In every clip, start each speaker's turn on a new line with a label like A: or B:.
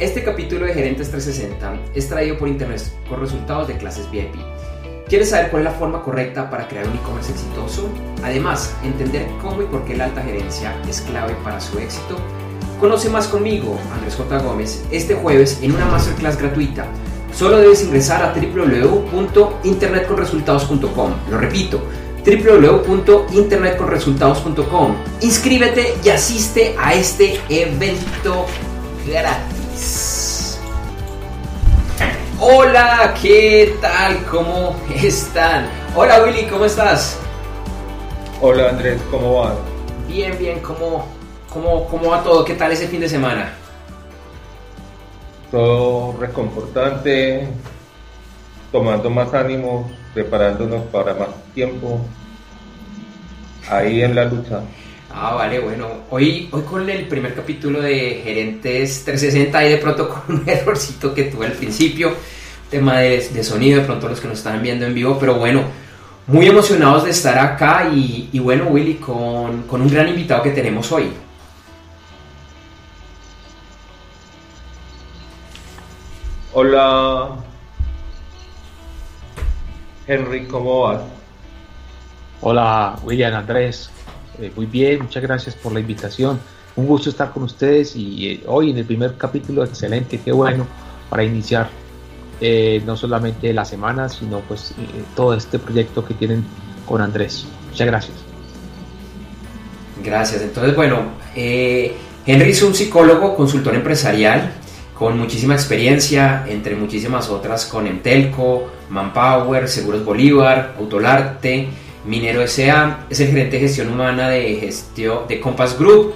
A: Este capítulo de Gerentes 360 es traído por Internet con resultados de clases VIP. ¿Quieres saber cuál es la forma correcta para crear un e-commerce exitoso? Además, entender cómo y por qué la alta gerencia es clave para su éxito. Conoce más conmigo, Andrés J. Gómez, este jueves en una masterclass gratuita. Solo debes ingresar a www.internetconresultados.com. Lo repito, www.internetconresultados.com. Inscríbete y asiste a este evento gratis. Hola, ¿qué tal? ¿Cómo están? Hola Willy, ¿cómo estás?
B: Hola Andrés, ¿cómo va?
A: Bien, bien, ¿cómo, cómo, cómo va todo? ¿Qué tal ese fin de semana?
B: Todo reconfortante, tomando más ánimo, preparándonos para más tiempo, ahí en la lucha.
A: Ah, vale, bueno. Hoy, hoy con el primer capítulo de Gerentes 360 y de pronto con un errorcito que tuve al principio, tema de, sonido, de pronto los que nos están viendo en vivo, pero bueno, muy emocionados de estar acá y, y bueno, Willy, con, con un gran invitado que tenemos hoy.
B: Hola, Henry, ¿cómo vas?
C: Hola, William, Andrés, eh, muy bien, muchas gracias por la invitación. Un gusto estar con ustedes y eh, hoy en el primer capítulo, excelente, qué bueno para iniciar eh, no solamente la semana, sino pues todo este proyecto que tienen con Andrés. Muchas gracias.
A: Gracias. Entonces, bueno, Henry es un psicólogo, consultor empresarial con muchísima experiencia, entre muchísimas otras con Entelco, Manpower, Seguros Bolívar, Autolarte Minero S.A., es el gerente de gestión humana de, gestión, de Compass Group.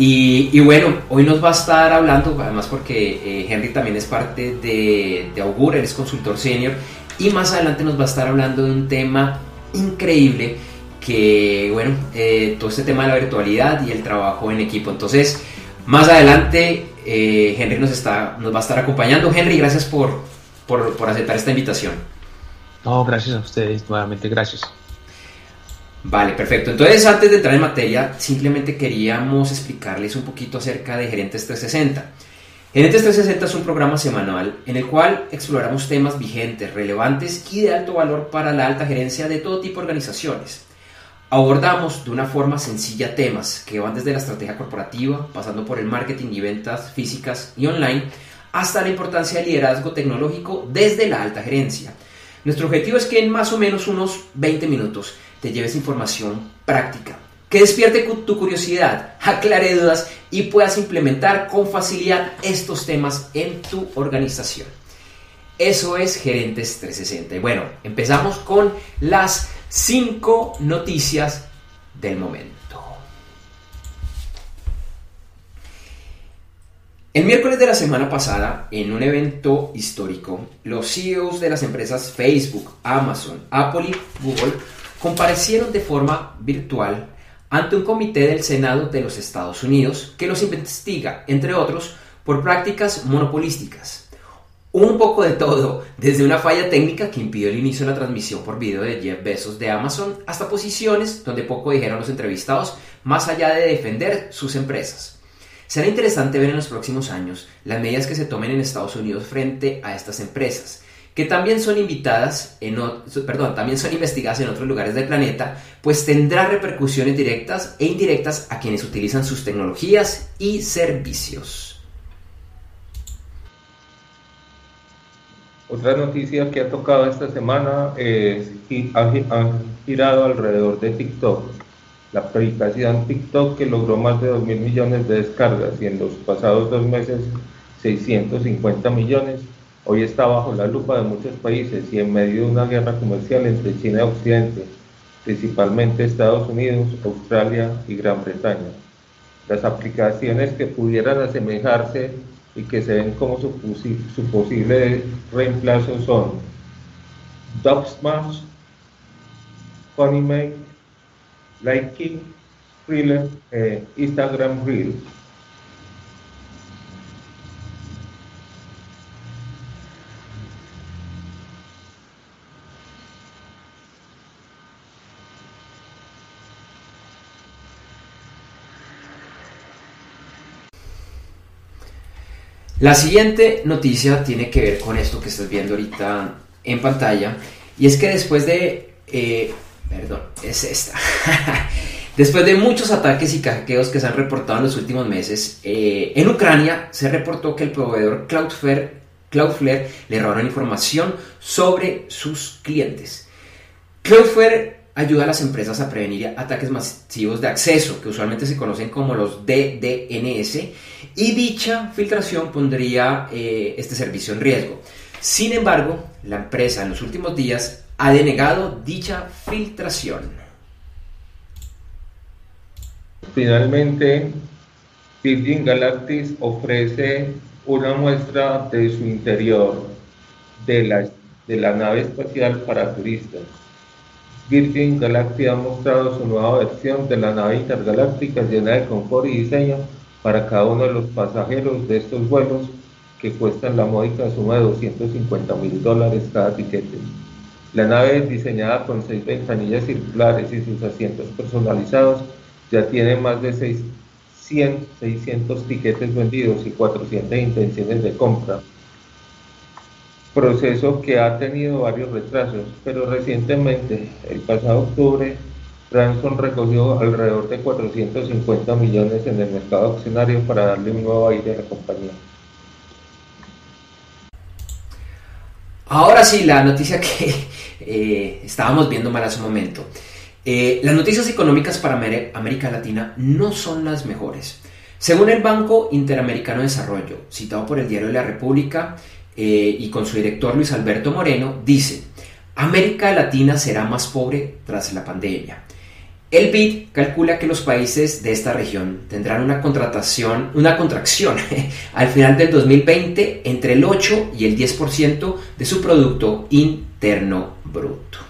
A: Y, bueno, hoy nos va a estar hablando, además porque eh, Henry también es parte de, Augur, él es consultor senior, y más adelante nos va a estar hablando de un tema increíble que, bueno, eh, todo este tema de la virtualidad y el trabajo en equipo. Entonces, más adelante eh, Henry nos, está, nos va a estar acompañando. Henry, gracias por, por, por aceptar esta invitación.
C: No, gracias a ustedes, nuevamente gracias.
A: Vale, perfecto. Entonces, antes de entrar en materia, simplemente queríamos explicarles un poquito acerca de Gerentes 360. Gerentes 360 es un programa semanal en el cual exploramos temas vigentes, relevantes y de alto valor para la alta gerencia de todo tipo de organizaciones. Abordamos de una forma sencilla temas que van desde la estrategia corporativa, pasando por el marketing y ventas físicas y online, hasta la importancia del liderazgo tecnológico desde la alta gerencia. Nuestro objetivo es que en más o menos unos 20 minutos te lleves información práctica, que despierte tu curiosidad, aclare dudas y puedas implementar con facilidad estos temas en tu organización. Eso es Gerentes 360. Y bueno, empezamos con las 5 noticias del momento. El miércoles de la semana pasada, en un evento histórico, los CEOs de las empresas Facebook, Amazon, Apple y Google comparecieron de forma virtual ante un comité del Senado de los Estados Unidos que los investiga, entre otros, por prácticas monopolísticas. Un poco de todo, desde una falla técnica que impidió el inicio de la transmisión por video de Jeff Bezos de Amazon hasta posiciones donde poco dijeron los entrevistados más allá de defender sus empresas. Será interesante ver en los próximos años las medidas que se tomen en Estados Unidos frente a estas empresas que también son invitadas, en, perdón, también son investigadas en otros lugares del planeta, pues tendrá repercusiones directas e indirectas a quienes utilizan sus tecnologías y servicios.
B: Otra noticia que ha tocado esta semana es que han girado alrededor de TikTok. La aplicación TikTok que logró más de 2 mil millones de descargas y en los pasados dos meses 650 millones hoy está bajo la lupa de muchos países y en medio de una guerra comercial entre China y Occidente, principalmente Estados Unidos, Australia y Gran Bretaña. Las aplicaciones que pudieran asemejarse y que se ven como su, posible reemplazo son Dubsmash, Funimate, Liking, Thriller, e Instagram Reels.
A: La siguiente noticia tiene que ver con esto que estás viendo ahorita en pantalla y es que después de... Eh, perdón, es esta. después de muchos ataques y hackeos que se han reportado en los últimos meses, eh, en Ucrania se reportó que el proveedor Cloudflare, Cloudflare le robaron información sobre sus clientes. Cloudflare ayuda a las empresas a prevenir ataques masivos de acceso, que usualmente se conocen como los DDNS, y dicha filtración pondría eh, este servicio en riesgo. Sin embargo, la empresa en los últimos días ha denegado dicha filtración.
B: Finalmente, Virgin Galactic ofrece una muestra de su interior de la, de la nave espacial para turistas. Virgin Galactic ha mostrado su nueva versión de la nave intergaláctica llena de confort y diseño para cada uno de los pasajeros de estos vuelos que cuestan la módica suma de 250 mil dólares cada tiquete. La nave es diseñada con seis ventanillas circulares y sus asientos personalizados ya tiene más de 600, 600 tiquetes vendidos y 400 intenciones de compra proceso que ha tenido varios retrasos, pero recientemente, el pasado octubre, Branson recogió alrededor de 450 millones en el mercado accionario para darle un nuevo aire a la compañía.
A: Ahora sí, la noticia que eh, estábamos viendo mal hace un momento. Eh, las noticias económicas para América Latina no son las mejores. Según el Banco Interamericano de Desarrollo, citado por el Diario de la República, eh, y con su director Luis Alberto Moreno, dice, América Latina será más pobre tras la pandemia. El BID calcula que los países de esta región tendrán una contratación, una contracción al final del 2020 entre el 8 y el 10% de su producto interno bruto.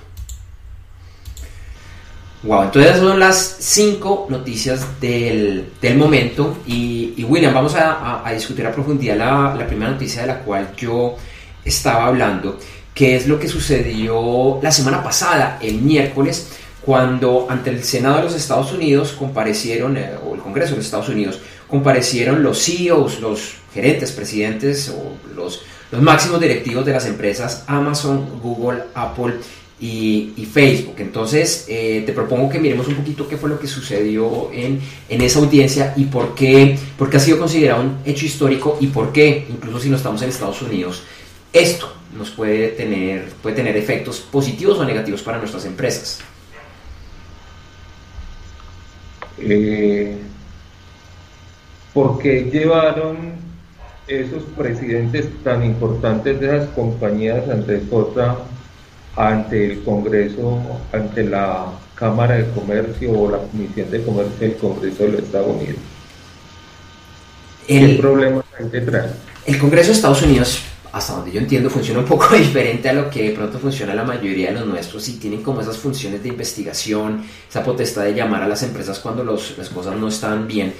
A: Wow, entonces son las cinco noticias del, momento. Y, William, vamos a, discutir a profundidad la, la, primera noticia de la cual yo estaba hablando, que es lo que sucedió la semana pasada, el miércoles, cuando ante el Senado de los Estados Unidos comparecieron, eh, o el Congreso de los Estados Unidos, comparecieron los CEOs, los gerentes, presidentes o los, los máximos directivos de las empresas Amazon, Google, Apple y, Facebook. Entonces, eh, te propongo que miremos un poquito qué fue lo que sucedió en, en, esa audiencia y por qué, ha sido considerado un hecho histórico y por qué, incluso si no estamos en Estados Unidos, esto nos puede tener, puede tener efectos positivos o negativos para nuestras empresas.
B: Eh, ¿Por qué llevaron esos presidentes tan importantes de esas compañías ante otra ante el Congreso, ante la Cámara de Comercio o la Comisión de Comercio del Congreso de los Estados Unidos.
A: El, ¿Qué problemas hay detrás? El Congreso de Estados Unidos, hasta donde yo entiendo, funciona un poco diferente a lo que de pronto funciona la mayoría de los nuestros y tienen como esas funciones de investigación, esa potestad de llamar a las empresas cuando los, las cosas no están bien.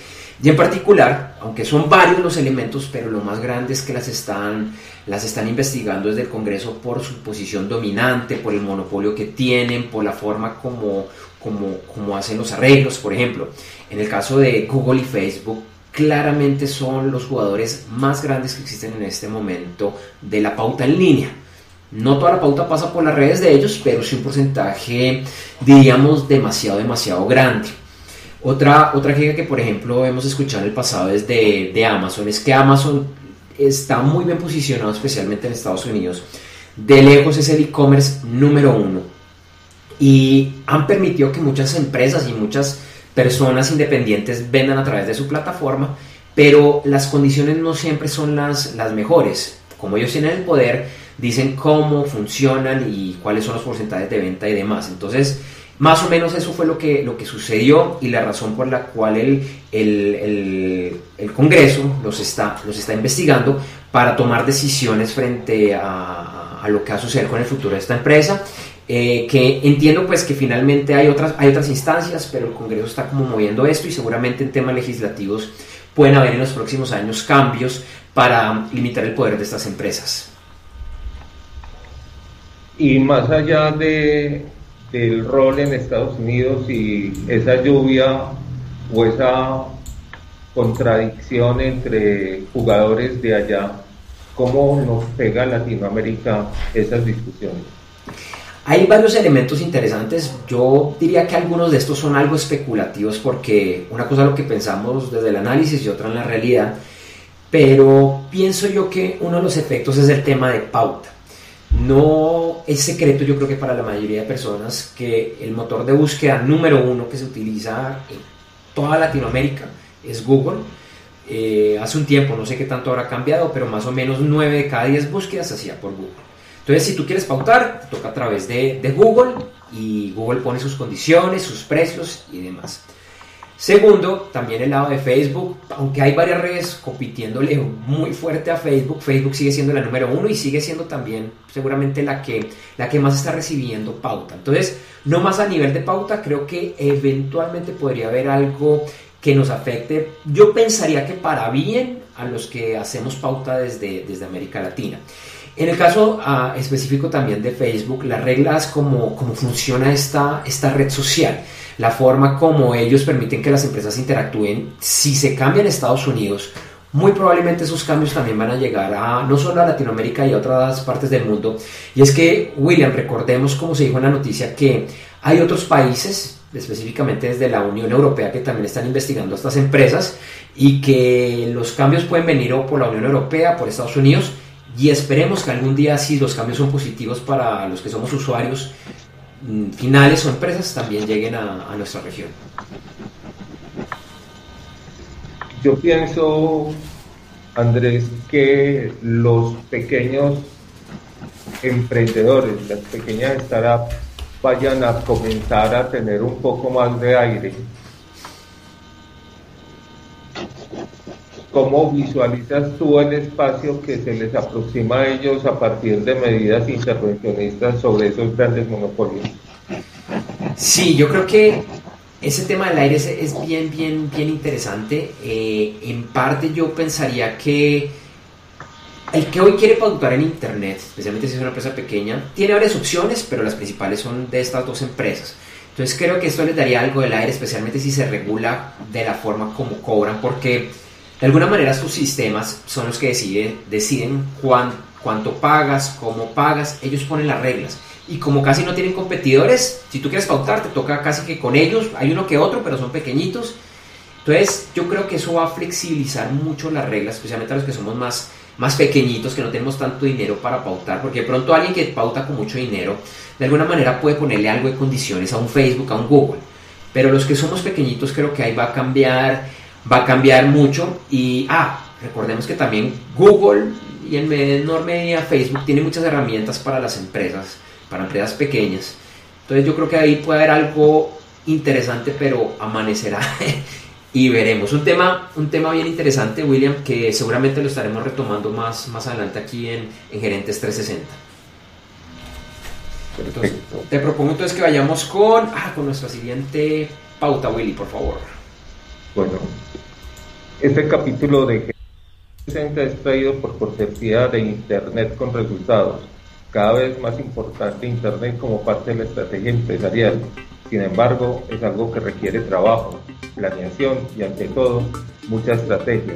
A: Y en particular, aunque son varios los elementos, pero lo más grande es que las están, las están investigando desde el Congreso por su posición dominante, por el monopolio que tienen, por la forma como, como, como hacen los arreglos. Por ejemplo, en el caso de Google y Facebook, claramente son los jugadores más grandes que existen en este momento de la pauta en línea. No toda la pauta pasa por las redes de ellos, pero sí un porcentaje, diríamos, demasiado, demasiado grande. Otra, otra queja que, por ejemplo, hemos escuchado en el pasado es de, Amazon, es que Amazon está muy bien posicionado, especialmente en Estados Unidos. De lejos es el e-commerce número uno. Y han permitido que muchas empresas y muchas personas independientes vendan a través de su plataforma, pero las condiciones no siempre son las, las mejores. Como ellos tienen el poder, dicen cómo funcionan y cuáles son los porcentajes de venta y demás. Entonces, más o menos eso fue lo que, lo que sucedió y la razón por la cual el, el, el, Congreso los está, los está investigando para tomar decisiones frente a, a, lo que va a suceder con el futuro de esta empresa. Eh, que entiendo pues que finalmente hay otras, hay otras instancias, pero el Congreso está como moviendo esto y seguramente en temas legislativos pueden haber en los próximos años cambios para limitar el poder de estas empresas.
B: Y más allá de el rol en Estados Unidos y esa lluvia o esa contradicción entre jugadores de allá. ¿Cómo nos pega a Latinoamérica esas discusiones?
A: Hay varios elementos interesantes. Yo diría que algunos de estos son algo especulativos porque una cosa es lo que pensamos desde el análisis y otra en la realidad. Pero pienso yo que uno de los efectos es el tema de pauta. No es secreto, yo creo que para la mayoría de personas, que el motor de búsqueda número uno que se utiliza en toda Latinoamérica es Google. Eh, hace un tiempo, no sé qué tanto habrá cambiado, pero más o menos 9 de cada 10 búsquedas se hacía por Google. Entonces, si tú quieres pautar, te toca a través de, Google y Google pone sus condiciones, sus precios y demás. Segundo, también el lado de Facebook, aunque hay varias redes compitiéndole muy fuerte a Facebook, Facebook sigue siendo la número uno y sigue siendo también seguramente la que, la que más está recibiendo pauta. Entonces, no más a nivel de pauta, creo que eventualmente podría haber algo que nos afecte. Yo pensaría que para bien a los que hacemos pauta desde, desde América Latina. En el caso ah, específico también de Facebook, las reglas como, cómo funciona esta, esta red social, la forma como ellos permiten que las empresas interactúen, si se cambia en Estados Unidos, muy probablemente esos cambios también van a llegar a no solo a Latinoamérica y a otras partes del mundo. Y es que, William, recordemos como se dijo en la noticia que hay otros países, específicamente desde la Unión Europea, que también están investigando estas empresas y que los cambios pueden venir o por la Unión Europea, por Estados Unidos, y esperemos que algún día si los cambios son positivos para los que somos usuarios finales o empresas también lleguen a, nuestra región.
B: Yo pienso, Andrés, que los pequeños emprendedores, las pequeñas startups, vayan a comenzar a tener un poco más de aire ¿Cómo visualizas tú el espacio que se les aproxima a ellos a partir de medidas intervencionistas sobre esos grandes monopolios?
A: Sí, yo creo que ese tema del aire es, bien, bien, bien interesante. Eh, en parte yo pensaría que el que hoy quiere pautar en Internet, especialmente si es una empresa pequeña, tiene varias opciones, pero las principales son de estas dos empresas. Entonces creo que esto les daría algo del aire, especialmente si se regula de la forma como cobran, porque de alguna manera sus sistemas son los que deciden, deciden cuánto pagas, cómo pagas, ellos ponen las reglas. Y como casi no tienen competidores, si tú quieres pautar, te toca casi que con ellos, hay uno que otro, pero son pequeñitos. Entonces yo creo que eso va a flexibilizar mucho las reglas, especialmente a los que somos más, más pequeñitos, que no tenemos tanto dinero para pautar, porque de pronto alguien que pauta con mucho dinero, de alguna manera puede ponerle algo de condiciones a un Facebook, a un Google. Pero los que somos pequeñitos creo que ahí va a cambiar va a cambiar mucho y, ah, recordemos que también Google y en menor medida Facebook tiene muchas herramientas para las empresas, para empresas pequeñas. Entonces yo creo que ahí puede haber algo interesante, pero amanecerá y veremos. Un tema, un tema bien interesante, William, que seguramente lo estaremos retomando más, más adelante aquí en, en Gerentes 360. te propongo entonces que vayamos con, ah, con nuestra siguiente pauta, Willy, por favor.
B: Bueno, este capítulo de G60 es traído por cortesía de Internet con resultados. Cada vez más importante Internet como parte de la estrategia empresarial. Sin embargo, es algo que requiere trabajo, planeación y ante todo, mucha estrategia.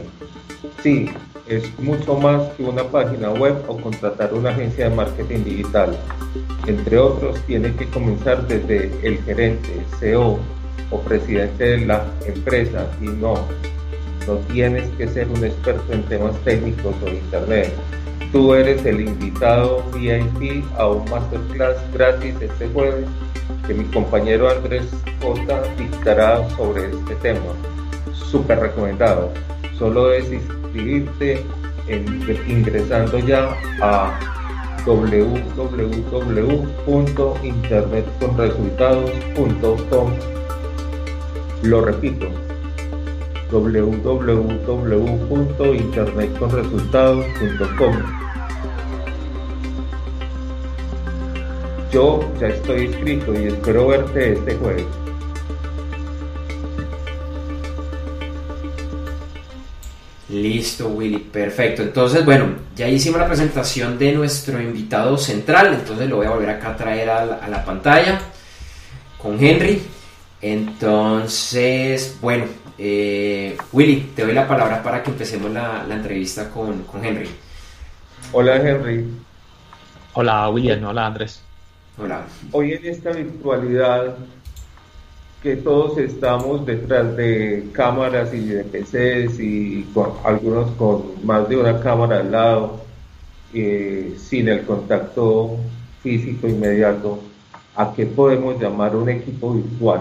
B: Sí, es mucho más que una página web o contratar una agencia de marketing digital. Entre otros, tiene que comenzar desde el gerente, CEO o presidente de la empresa y no no tienes que ser un experto en temas técnicos o internet. Tú eres el invitado VIP a un masterclass gratis este jueves que mi compañero Andrés J dictará sobre este tema. Súper recomendado. Solo es inscribirte ingresando ya a www.internetconresultados.com. Lo repito, www.internetconresultados.com. Yo ya estoy inscrito y espero verte este jueves.
A: Listo, Willy, perfecto. Entonces, bueno, ya hicimos la presentación de nuestro invitado central, entonces lo voy a volver acá a traer a la, a la pantalla con Henry. Entonces, bueno, Eh, Willy, te doy la palabra para que empecemos la, entrevista con, Henry.
B: Hola Henry.
C: Hola William, hola Andrés.
B: Hola. Hoy en esta virtualidad que todos estamos detrás de cámaras y de PCs y con, algunos con más de una cámara al lado, eh, sin el contacto físico inmediato, ¿a qué podemos llamar un equipo virtual?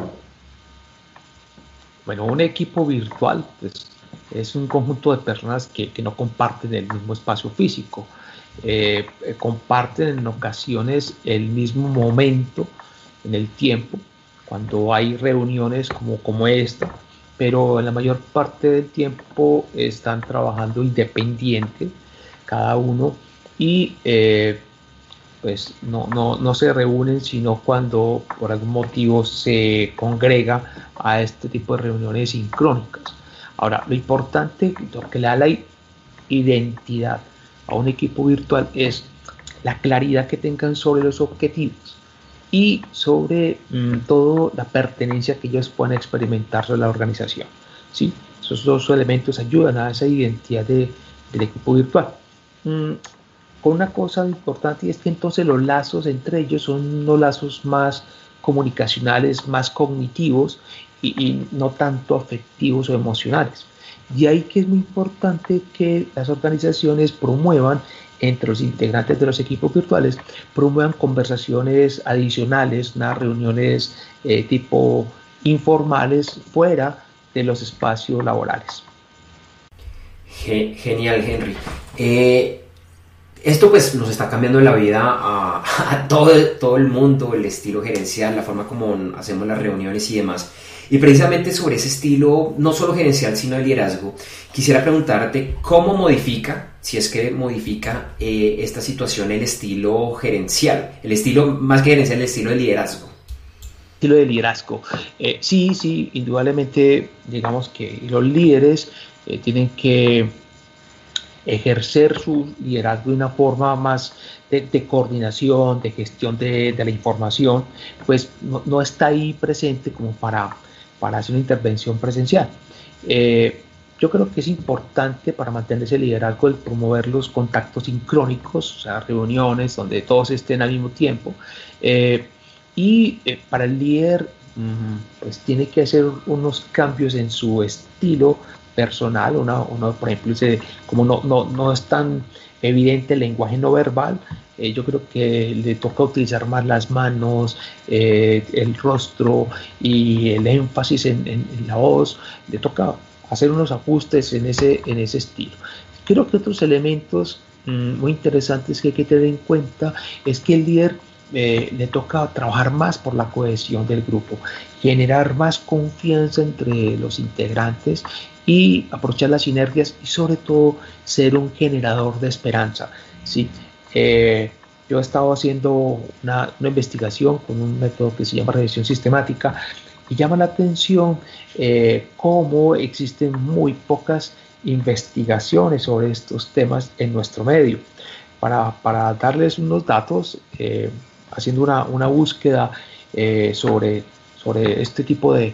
C: Bueno, un equipo virtual pues, es un conjunto de personas que, no comparten el mismo espacio físico, eh, eh, comparten en ocasiones el mismo momento en el tiempo, cuando hay reuniones como, como esta, pero en la mayor parte del tiempo están trabajando independiente, cada uno, y eh, pues no, no, no, se reúnen sino cuando por algún motivo se congrega a este tipo de reuniones sincrónicas. Ahora, lo importante, lo que le da la identidad a un equipo virtual es la claridad que tengan sobre los objetivos y sobre mm, todo la pertenencia que ellos puedan experimentar sobre la organización. ¿sí? Esos dos elementos ayudan a esa identidad de, del equipo virtual. Mm, con una cosa importante y es que entonces los lazos entre ellos son unos lazos más comunicacionales, más cognitivos y, no tanto afectivos o emocionales. De ahí que es muy importante que las organizaciones promuevan entre los integrantes de los equipos virtuales, promuevan conversaciones adicionales, unas reuniones eh, tipo informales fuera de los espacios laborales.
A: Genial, Henry. Eh, esto pues nos está cambiando la vida a, todo, todo el mundo, el estilo gerencial, la forma como hacemos las reuniones y demás. Y precisamente sobre ese estilo, no solo gerencial, sino de liderazgo, quisiera preguntarte cómo modifica, si es que modifica eh, esta situación el estilo gerencial, el estilo más que gerencial, el estilo de liderazgo.
C: Estilo de liderazgo. Eh, sí, sí, indudablemente, digamos que los líderes eh, tienen que ejercer su liderazgo de una forma más de, coordinación, de gestión de, la información, pues no, está ahí presente como para, hacer una intervención presencial. Eh, yo creo que es importante para mantener ese liderazgo el promover los contactos sincrónicos, o sea, reuniones donde todos estén al mismo tiempo. Eh, y eh, para el líder, pues tiene que hacer unos cambios en su estilo personal, uno, por ejemplo, como no, no, no, es tan evidente el lenguaje no verbal, eh, yo creo que le toca utilizar más las manos, eh, el rostro y el énfasis en, la voz, le toca hacer unos ajustes en ese, en ese estilo. Creo que otros elementos mm, muy interesantes que hay que tener en cuenta es que el líder eh, le toca trabajar más por la cohesión del grupo, generar más confianza entre los integrantes y aprovechar las sinergias y sobre todo ser un generador de esperanza. ¿sí? Eh, yo he estado haciendo una, investigación con un método que se llama revisión sistemática y llama la atención eh, cómo existen muy pocas investigaciones sobre estos temas en nuestro medio. Para, para darles unos datos, haciendo una, una búsqueda sobre, sobre este tipo de,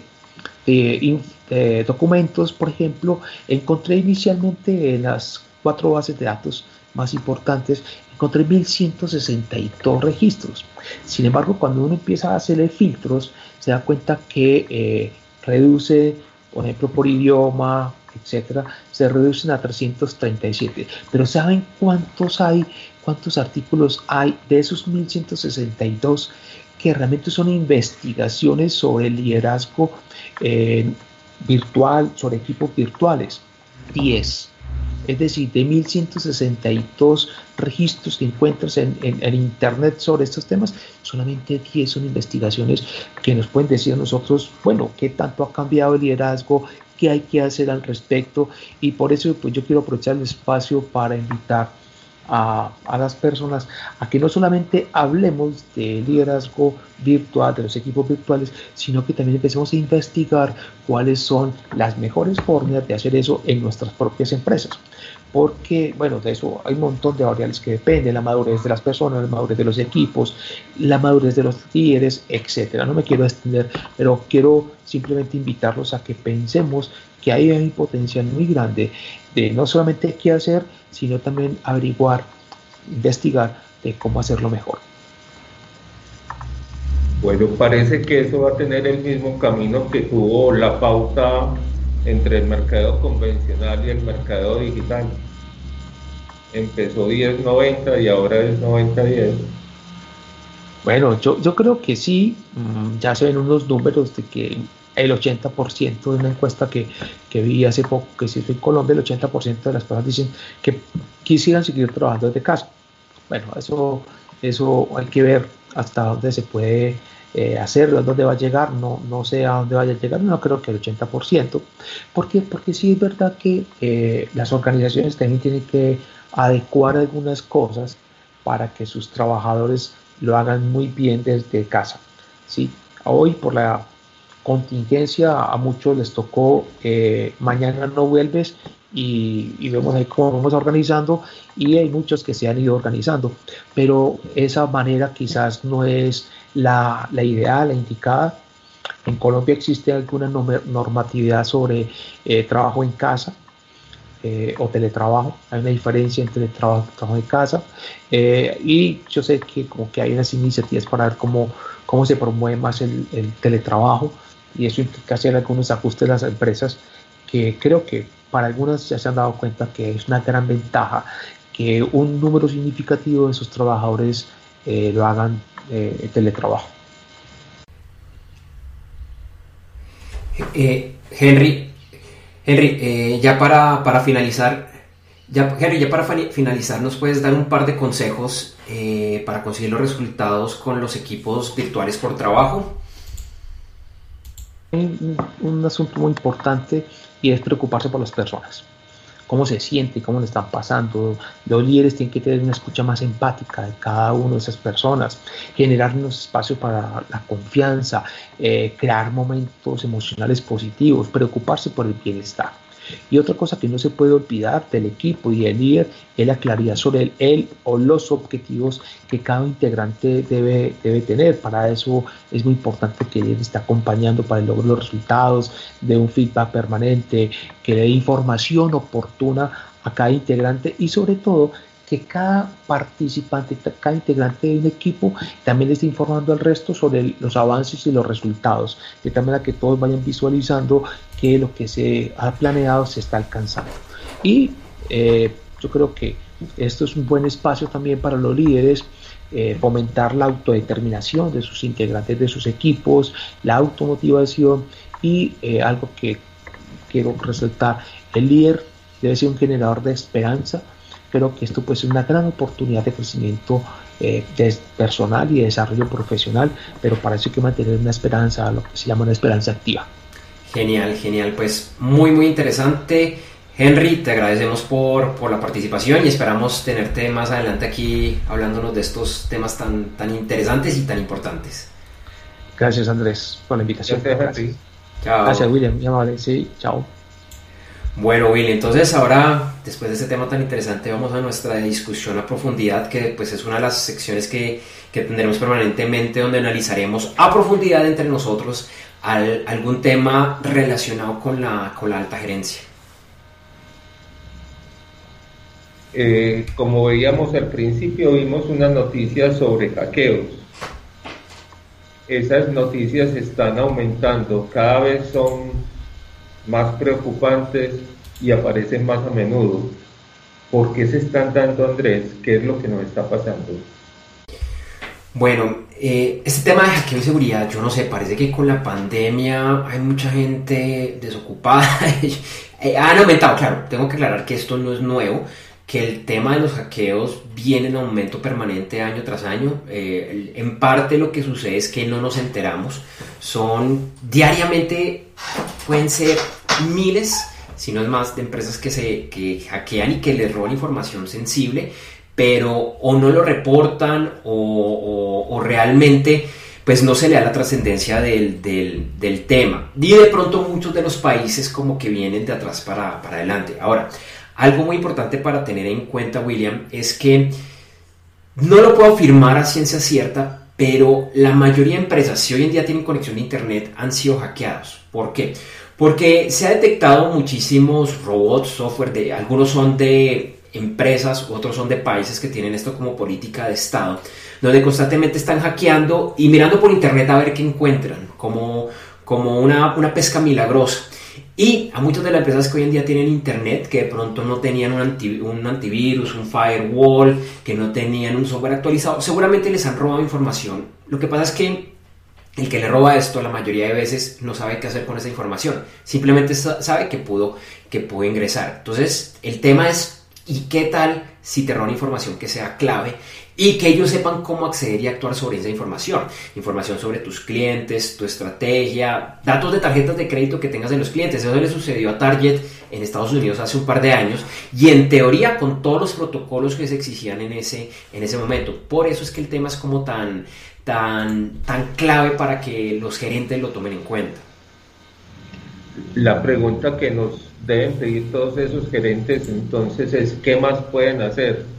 C: documentos, por ejemplo, encontré inicialmente en las cuatro bases de datos más importantes, encontré 1162 registros. Sin embargo, cuando uno empieza a hacerle filtros, se da cuenta que eh, reduce, por ejemplo, por idioma, etcétera, se reducen a 337. Pero ¿saben cuántos hay? ¿Cuántos artículos hay de esos 1162 que realmente son investigaciones sobre liderazgo eh, virtual, sobre equipos virtuales. 10. Es decir, de 1162 registros que encuentras en, en, Internet sobre estos temas, solamente 10 son investigaciones que nos pueden decir a nosotros, bueno, qué tanto ha cambiado el liderazgo, qué hay que hacer al respecto. Y por eso pues, yo quiero aprovechar el espacio para invitar a, las personas a que no solamente hablemos de liderazgo virtual, de los equipos virtuales, sino que también empecemos a investigar cuáles son las mejores formas de hacer eso en nuestras propias empresas. porque, bueno, de eso hay un montón de variables que dependen, la madurez de las personas, la madurez de los equipos, la madurez de los líderes, etcétera. No me quiero extender, pero quiero simplemente invitarlos a que pensemos que hay un potencial muy grande de no solamente qué hacer, sino también averiguar, investigar de cómo hacerlo mejor.
B: Bueno, parece que eso va a tener el mismo camino que tuvo la pauta entre el mercado convencional y el mercado digital. Empezó 10-90 y ahora es 90-10.
C: Bueno, yo, yo creo que sí, mm, ya se ven unos números de que el 80% de una encuesta que, que, vi hace poco que se en Colombia, el 80% de las personas dicen que quisieran seguir trabajando desde casa. Bueno, eso, eso hay que ver hasta dónde se puede eh, hacerlo, a dónde va a llegar, no, no sé a dónde vaya a llegar, no creo que el 80%. ¿Por qué? Porque sí es verdad que eh, las organizaciones también tienen que adecuar algunas cosas para que sus trabajadores lo hagan muy bien desde casa. ¿sí? Hoy por la contingencia a muchos les tocó eh, mañana no vuelves y, vemos ahí cómo vamos organizando y hay muchos que se han ido organizando, pero esa manera quizás no es la, la ideal, la indicada. En Colombia existe alguna normatividad sobre eh, trabajo en casa, eh, o teletrabajo. Hay una diferencia entre trabajo trabajo en casa. y yo sé que como que hay unas iniciativas para ver cómo, cómo se promueve más el teletrabajo y eso implica hacer algunos ajustes de las empresas que creo que para algunas ya se han dado cuenta que es una gran ventaja que un número significativo de sus trabajadores eh, lo hagan eh, teletrabajo.
A: Eh, Henry, Henry ya para, para, finalizar, ya, Henry, ya para finalizar, ¿nos puedes dar un par de consejos para conseguir los resultados con los equipos virtuales por trabajo?
C: Un, asunto muy importante y es preocuparse por las personas cómo se siente, cómo le están pasando. Los líderes tienen que tener una escucha más empática de cada una de esas personas, generar unos espacios para la confianza, eh, crear momentos emocionales positivos, preocuparse por el bienestar. Y otra cosa que no se puede olvidar del equipo y del líder es la claridad sobre el, él o los objetivos que cada integrante debe, debe tener. Para eso es muy importante que líder esté acompañando para el logro de los resultados, de un feedback permanente, que dé información oportuna a cada integrante y sobre todo que cada participante, cada integrante de un equipo también esté informando al resto sobre los avances y los resultados, de tal manera que todos vayan visualizando que lo que se ha planeado se está alcanzando. Y eh, yo creo que esto es un buen espacio también para los líderes, eh, fomentar la autodeterminación de sus integrantes, de sus equipos, la automotivación y eh, algo que quiero resaltar, el líder debe ser un generador de esperanza, creo que esto puede ser una gran oportunidad de crecimiento eh, personal y de desarrollo profesional, pero para eso hay que mantener una esperanza, lo que se llama una esperanza activa.
A: Genial, genial, pues muy, muy interesante. Henry, te agradecemos por, por, la participación y esperamos tenerte más adelante aquí hablándonos de estos temas tan, tan interesantes y tan importantes.
C: Gracias Andrés por la invitación.
B: Gracias,
C: Chao. Gracias William, muy Sí, chao.
A: Bueno, Willy, entonces ahora, después de este tema tan interesante, vamos a nuestra discusión a profundidad, que pues es una de las secciones que, que tendremos permanentemente, donde analizaremos a profundidad entre nosotros algún tema relacionado con la, con la alta gerencia.
B: Eh, como veíamos al principio, vimos una noticia sobre hackeos. Esas noticias están aumentando, cada vez son más preocupantes y aparecen más a menudo. ¿Por qué se están dando, Andrés? ¿Qué es lo que nos está pasando?
A: Bueno, eh, este tema de hackeo y seguridad, yo no sé, parece que con la pandemia hay mucha gente desocupada. Eh, han aumentado, claro, tengo que aclarar que esto no es nuevo, que el tema de los hackeos viene en aumento permanente año tras año. Eh, en parte lo que sucede es que no nos enteramos. Son diariamente, pueden ser miles, si no es más, de empresas que se que hackean y que les roban información sensible, pero o no lo reportan o, realmente pues no se le da la trascendencia del, tema. Y de pronto muchos de los países como que vienen de atrás para, para adelante. Ahora, Algo muy importante para tener en cuenta, William, es que no lo puedo afirmar a ciencia cierta, pero la mayoría de empresas, si hoy en día tienen conexión a Internet, han sido hackeados. ¿Por qué? Porque se ha detectado muchísimos robots, software, de, algunos son de empresas, otros son de países que tienen esto como política de Estado, donde constantemente están hackeando y mirando por Internet a ver qué encuentran, como, como una, una pesca milagrosa. Y a muchas de las empresas que hoy en día tienen internet, que de pronto no tenían un, un, antivirus, un firewall, que no tenían un software actualizado, seguramente les han robado información. Lo que pasa es que el que le roba esto la mayoría de veces no sabe qué hacer con esa información. Simplemente sabe que pudo, que pudo ingresar. Entonces, el tema es, ¿y qué tal si te roban información que sea clave y que ellos sepan cómo acceder y actuar sobre esa información. Información sobre tus clientes, tu estrategia, datos de tarjetas de crédito que tengas en los clientes. Eso le sucedió a Target en Estados Unidos hace un par de años y en teoría con todos los protocolos que se exigían en ese, en ese momento. Por eso es que el tema es como tan, tan, tan clave para que los gerentes lo tomen en cuenta.
B: La pregunta que nos deben pedir todos esos gerentes entonces es, ¿qué más pueden hacer?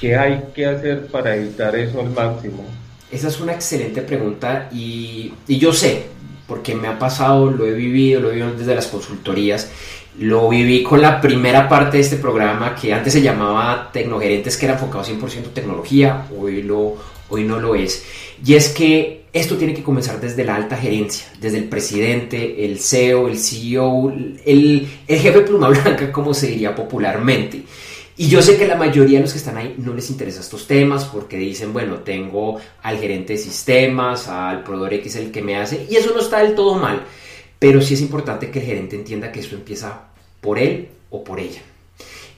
B: ¿Qué hay que hacer para evitar eso al máximo?
A: Esa es una excelente pregunta y, y, yo sé, porque me ha pasado, lo he vivido, lo he vivido desde las consultorías, lo viví con la primera parte de este programa que antes se llamaba Tecnogerentes, que era enfocado 100% tecnología, hoy, lo, hoy no lo es. Y es que esto tiene que comenzar desde la alta gerencia, desde el presidente, el CEO, el CEO, el, el jefe pluma blanca, como se diría popularmente. Y yo sé que la mayoría de los que están ahí no les interesa estos temas porque dicen, bueno, tengo al gerente de sistemas, al proveedor X el que me hace, y eso no está del todo mal, pero sí es importante que el gerente entienda que eso empieza por él o por ella.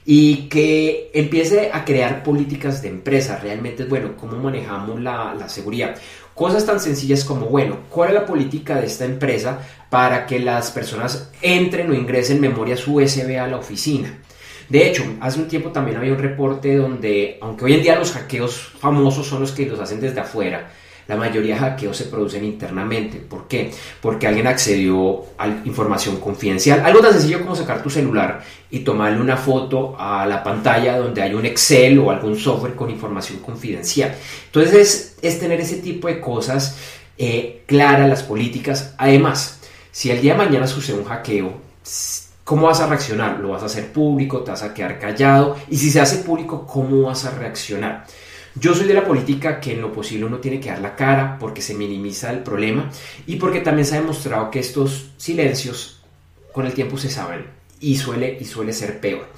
A: Y que empiece a crear políticas de empresa. Realmente bueno, cómo manejamos la, la seguridad. Cosas tan sencillas como, bueno, ¿cuál es la política de esta empresa para que las personas entren o ingresen memorias USB a la oficina? De hecho, hace un tiempo también había un reporte donde, aunque hoy en día los hackeos famosos son los que los hacen desde afuera, la mayoría de hackeos se producen internamente. ¿Por qué? Porque alguien accedió a información confidencial. Algo tan sencillo como sacar tu celular y tomarle una foto a la pantalla donde hay un Excel o algún software con información confidencial. Entonces es, tener ese tipo de cosas eh, claras, las políticas. Además, si el día de mañana sucede un hackeo, ¿Cómo vas a reaccionar? ¿Lo vas a hacer público? ¿Te vas a quedar callado? Y si se hace público, ¿cómo vas a reaccionar? Yo soy de la política que en lo posible uno tiene que dar la cara porque se minimiza el problema y porque también se ha demostrado que estos silencios con el tiempo se saben y suele, y suele ser peor.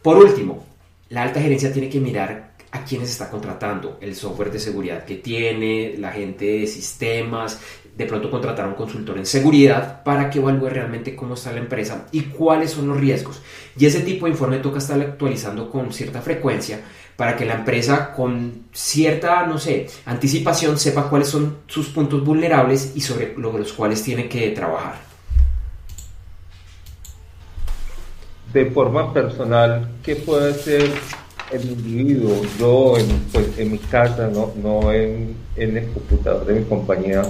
A: Por último, la alta gerencia tiene que mirar a quiénes está contratando, el software de seguridad que tiene, la gente de sistemas, de pronto contratar a un consultor en seguridad para que evalúe realmente cómo está la empresa y cuáles son los riesgos. Y ese tipo de informe toca estar actualizando con cierta frecuencia para que la empresa con cierta, no sé, anticipación sepa cuáles son sus puntos vulnerables y sobre los cuales tiene que trabajar.
B: De forma personal, ¿qué puede hacer el individuo? Yo en, pues, en mi casa, no, no en, en el computador de mi compañía,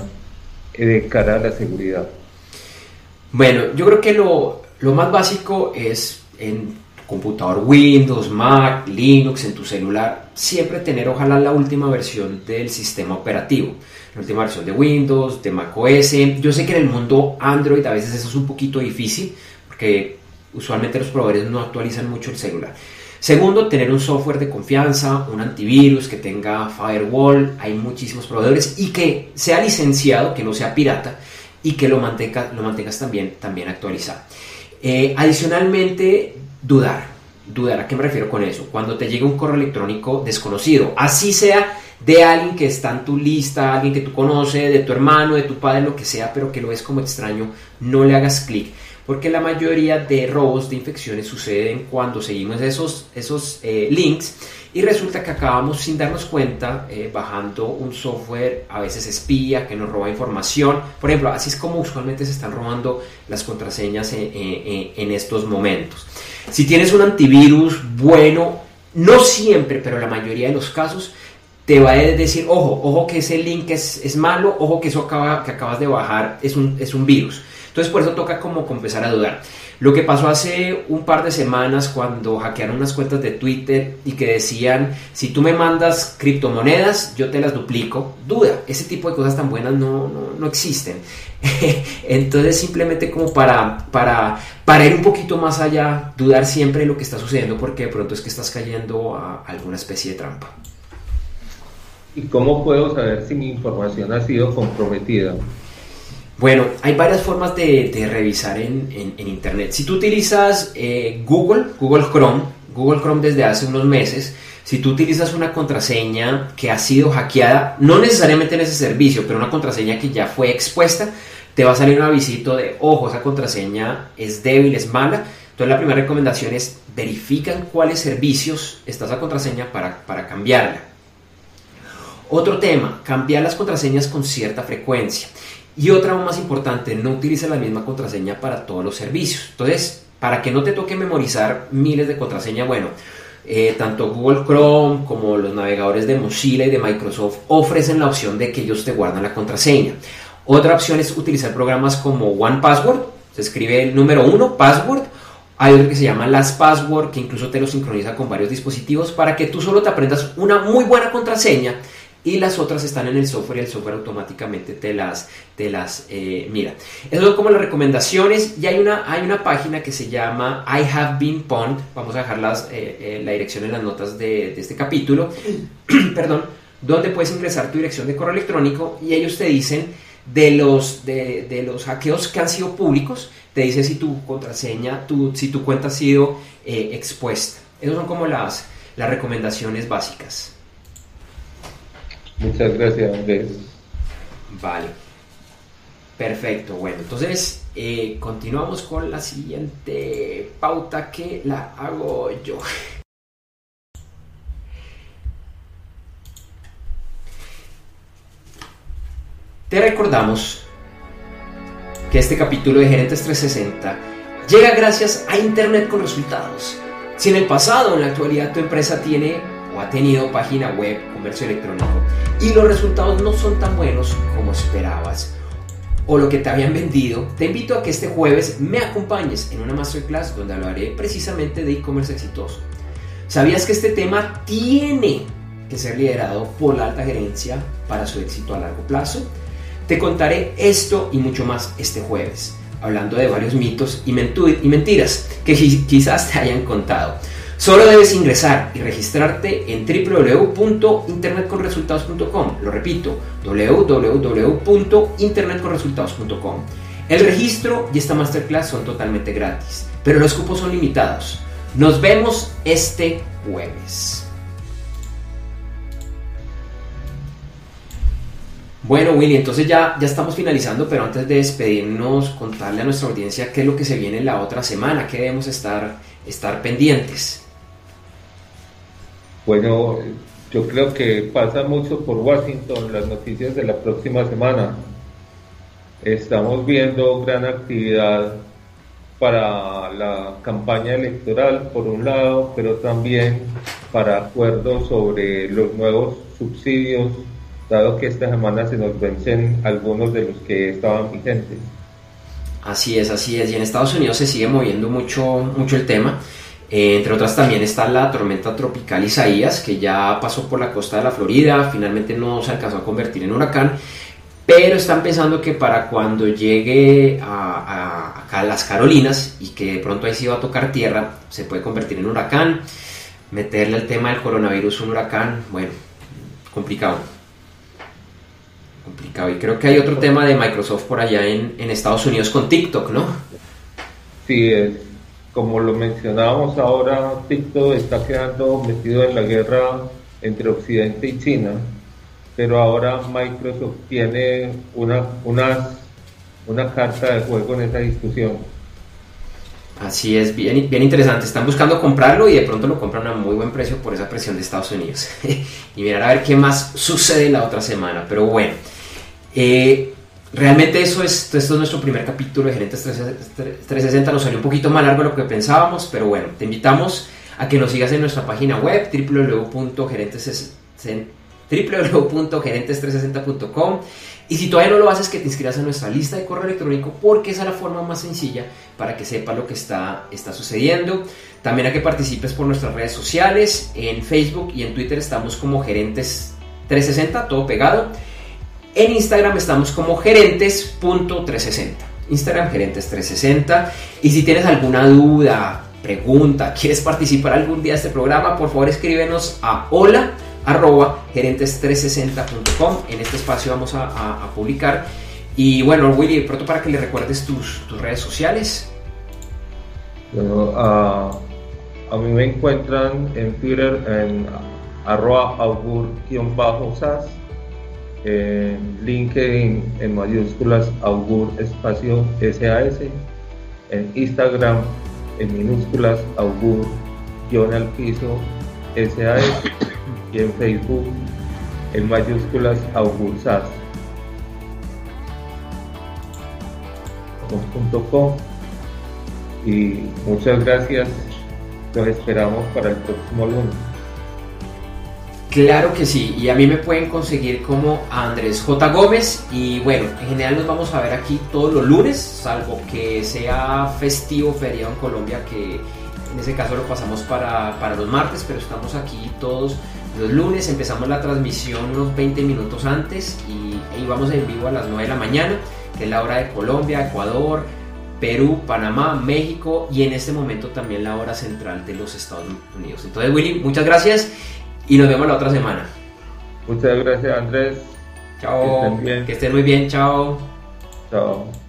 B: de cara a la seguridad?
A: Bueno, yo creo que lo, lo más básico es en computador Windows, Mac, Linux, en tu celular, siempre tener ojalá la última versión del sistema operativo, la última versión de Windows, de Mac OS. Yo sé que en el mundo Android a veces eso es un poquito difícil porque usualmente los proveedores no actualizan mucho el celular. Segundo, tener un software de confianza, un antivirus que tenga firewall, hay muchísimos proveedores y que sea licenciado, que no sea pirata y que lo, mantenga, lo mantengas también, actualizado. Eh, adicionalmente, dudar. Dudar, ¿a qué me refiero con eso? Cuando te llega un correo electrónico desconocido, así sea de alguien que está en tu lista, alguien que tú conoces, de tu hermano, de tu padre, lo que sea, pero que lo ves como extraño, no le hagas clic porque la mayoría de robos de infecciones suceden cuando seguimos esos, esos eh, links y resulta que acabamos sin darnos cuenta eh, bajando un software a veces espía que nos roba información. Por ejemplo, así es como usualmente se están robando las contraseñas en, estos momentos. Si tienes un antivirus bueno, no siempre, pero la mayoría de los casos, te va a decir, ojo, ojo que ese link es, es malo, ojo que eso que acabas de bajar es un, es un virus. Entonces por eso toca como empezar a dudar. Lo que pasó hace un par de semanas cuando hackearon unas cuentas de Twitter y que decían, si tú me mandas criptomonedas, yo te las duplico. Duda, ese tipo de cosas tan buenas no, no, existen. Entonces simplemente como para, para, para ir un poquito más allá, dudar siempre de lo que está sucediendo porque de pronto es que estás cayendo a alguna especie de trampa.
B: ¿Y cómo puedo saber si mi información ha sido comprometida?
A: Bueno, hay varias formas de, revisar en, Internet. Si tú utilizas eh, Google, Google Chrome, Google Chrome desde hace unos meses, si tú utilizas una contraseña que ha sido hackeada, no necesariamente en ese servicio, pero una contraseña que ya fue expuesta, te va a salir un avisito de, ojo, esa contraseña es débil, es mala. Entonces la primera recomendación es verifican cuáles servicios está esa contraseña para, para cambiarla. Otro tema, cambiar las contraseñas con cierta frecuencia. Y otra más importante, no utilice la misma contraseña para todos los servicios. Entonces, para que no te toque memorizar miles de contraseñas, bueno, eh, tanto Google Chrome como los navegadores de Mozilla y de Microsoft ofrecen la opción de que ellos te guardan la contraseña. Otra opción es utilizar programas como One Password, se escribe el número uno, password. Hay otro que se llama Last Password, que incluso te lo sincroniza con varios dispositivos para que tú solo te aprendas una muy buena contraseña y las otras están en el software y el software automáticamente te las, te las eh, mira. Eso son como las recomendaciones y hay una, hay una página que se llama I Have Been Pwned, vamos a dejar eh, eh, la dirección en las notas de, este capítulo, perdón, donde puedes ingresar tu dirección de correo electrónico y ellos te dicen de los, de, los hackeos que han sido públicos, te dice si tu contraseña, tu, si tu cuenta ha sido expuesta. Esas son como las, las recomendaciones básicas.
B: Muchas gracias, Andrés.
A: Vale. Perfecto, bueno, entonces eh, continuamos con la siguiente pauta que la hago yo. Te recordamos que este capítulo de Gerentes 360 llega gracias a Internet con resultados. Si en el pasado en la actualidad tu empresa tiene o ha tenido página web, comercio electrónico, y los resultados no son tan buenos como esperabas o lo que te habían vendido, te invito a que este jueves me acompañes en una masterclass donde hablaré precisamente de e-commerce exitoso. ¿Sabías que este tema tiene que ser liderado por la alta gerencia para su éxito a largo plazo? Te contaré esto y mucho más este jueves, hablando de varios mitos y, mentiras que quizás te hayan contado. Solo debes ingresar y registrarte en www.internetconresultados.com. Lo repito, www.internetconresultados.com. El registro y esta masterclass son totalmente gratis, pero los cupos son limitados. Nos vemos este jueves. Bueno, Willy, entonces ya, ya estamos finalizando, pero antes de despedirnos, contarle a nuestra audiencia qué es lo que se viene la otra semana, qué debemos estar, estar pendientes.
B: Bueno, yo creo que pasa mucho por Washington las noticias de la próxima semana. Estamos viendo gran actividad para la campaña electoral, por un lado, pero también para acuerdos sobre los nuevos subsidios, dado que esta semana se nos vencen algunos de los que estaban vigentes.
A: Así es, así es. Y en Estados Unidos se sigue moviendo mucho, mucho el tema. Eh, entre otras también está la tormenta tropical Isaías, que ya pasó por la costa de la Florida, finalmente no se alcanzó a convertir en huracán, pero están pensando que para cuando llegue a, las Carolinas y que de pronto ahí sí va a tocar tierra, se puede convertir en huracán, meterle el tema del coronavirus un huracán, bueno, complicado. Complicado. Y creo que hay otro tema de Microsoft por allá en, Estados Unidos con TikTok, ¿no?
B: Sí, es como lo mencionábamos ahora, TikTok está quedando metido en la guerra entre Occidente y China, pero ahora Microsoft tiene una, una, una carta de juego en esa discusión.
A: Así es, bien, bien interesante. Están buscando comprarlo y de pronto lo compran a muy buen precio por esa presión de Estados Unidos. y mirar a ver qué más sucede la otra semana. Pero bueno, eh, Realmente eso es, esto es nuestro primer capítulo de Gerentes 360, nos salió un poquito más largo de lo que pensábamos, pero bueno, te invitamos a que nos sigas en nuestra página web www.gerentes www.gerentes360.com. Y si todavía no lo haces, que te inscribas a nuestra lista de correo electrónico porque esa es la forma más sencilla para que sepa lo que está, está sucediendo. También a que participes por nuestras redes sociales. En Facebook y en Twitter estamos como Gerentes360, todo pegado. En Instagram estamos como gerentes.360. Instagram gerentes360. Y si tienes alguna duda, pregunta, quieres participar algún día de este programa, por favor escríbenos a hola arroba gerentes360.com. En este espacio vamos a, publicar. Y bueno, Willy, pronto para que le recuerdes tus, redes sociales.
B: A mí me encuentran en Twitter en arroba augur-sas, en LinkedIn en mayúsculas augur espacio SAS, en Instagram en minúsculas augur guion al piso SAS y en Facebook en mayúsculas augursas. y muchas gracias. Los esperamos para el próximo lunes.
A: Claro que sí, y a mí me pueden conseguir como Andrés J. Gómez y bueno, en general nos vamos a ver aquí todos los lunes, salvo que sea festivo, feriado en Colombia, que en ese caso lo pasamos para, para los martes, pero estamos aquí todos los lunes, empezamos la transmisión unos 20 minutos antes y, y vamos en vivo a las 9 de la mañana, que es la hora de Colombia, Ecuador, Perú, Panamá, México y en este momento también la hora central de los Estados Unidos. Entonces, Willy, muchas gracias y nos vemos la otra semana.
B: Muchas gracias, Andrés.
A: Chao. Que estén, que estén muy bien. Chao.
B: Chao.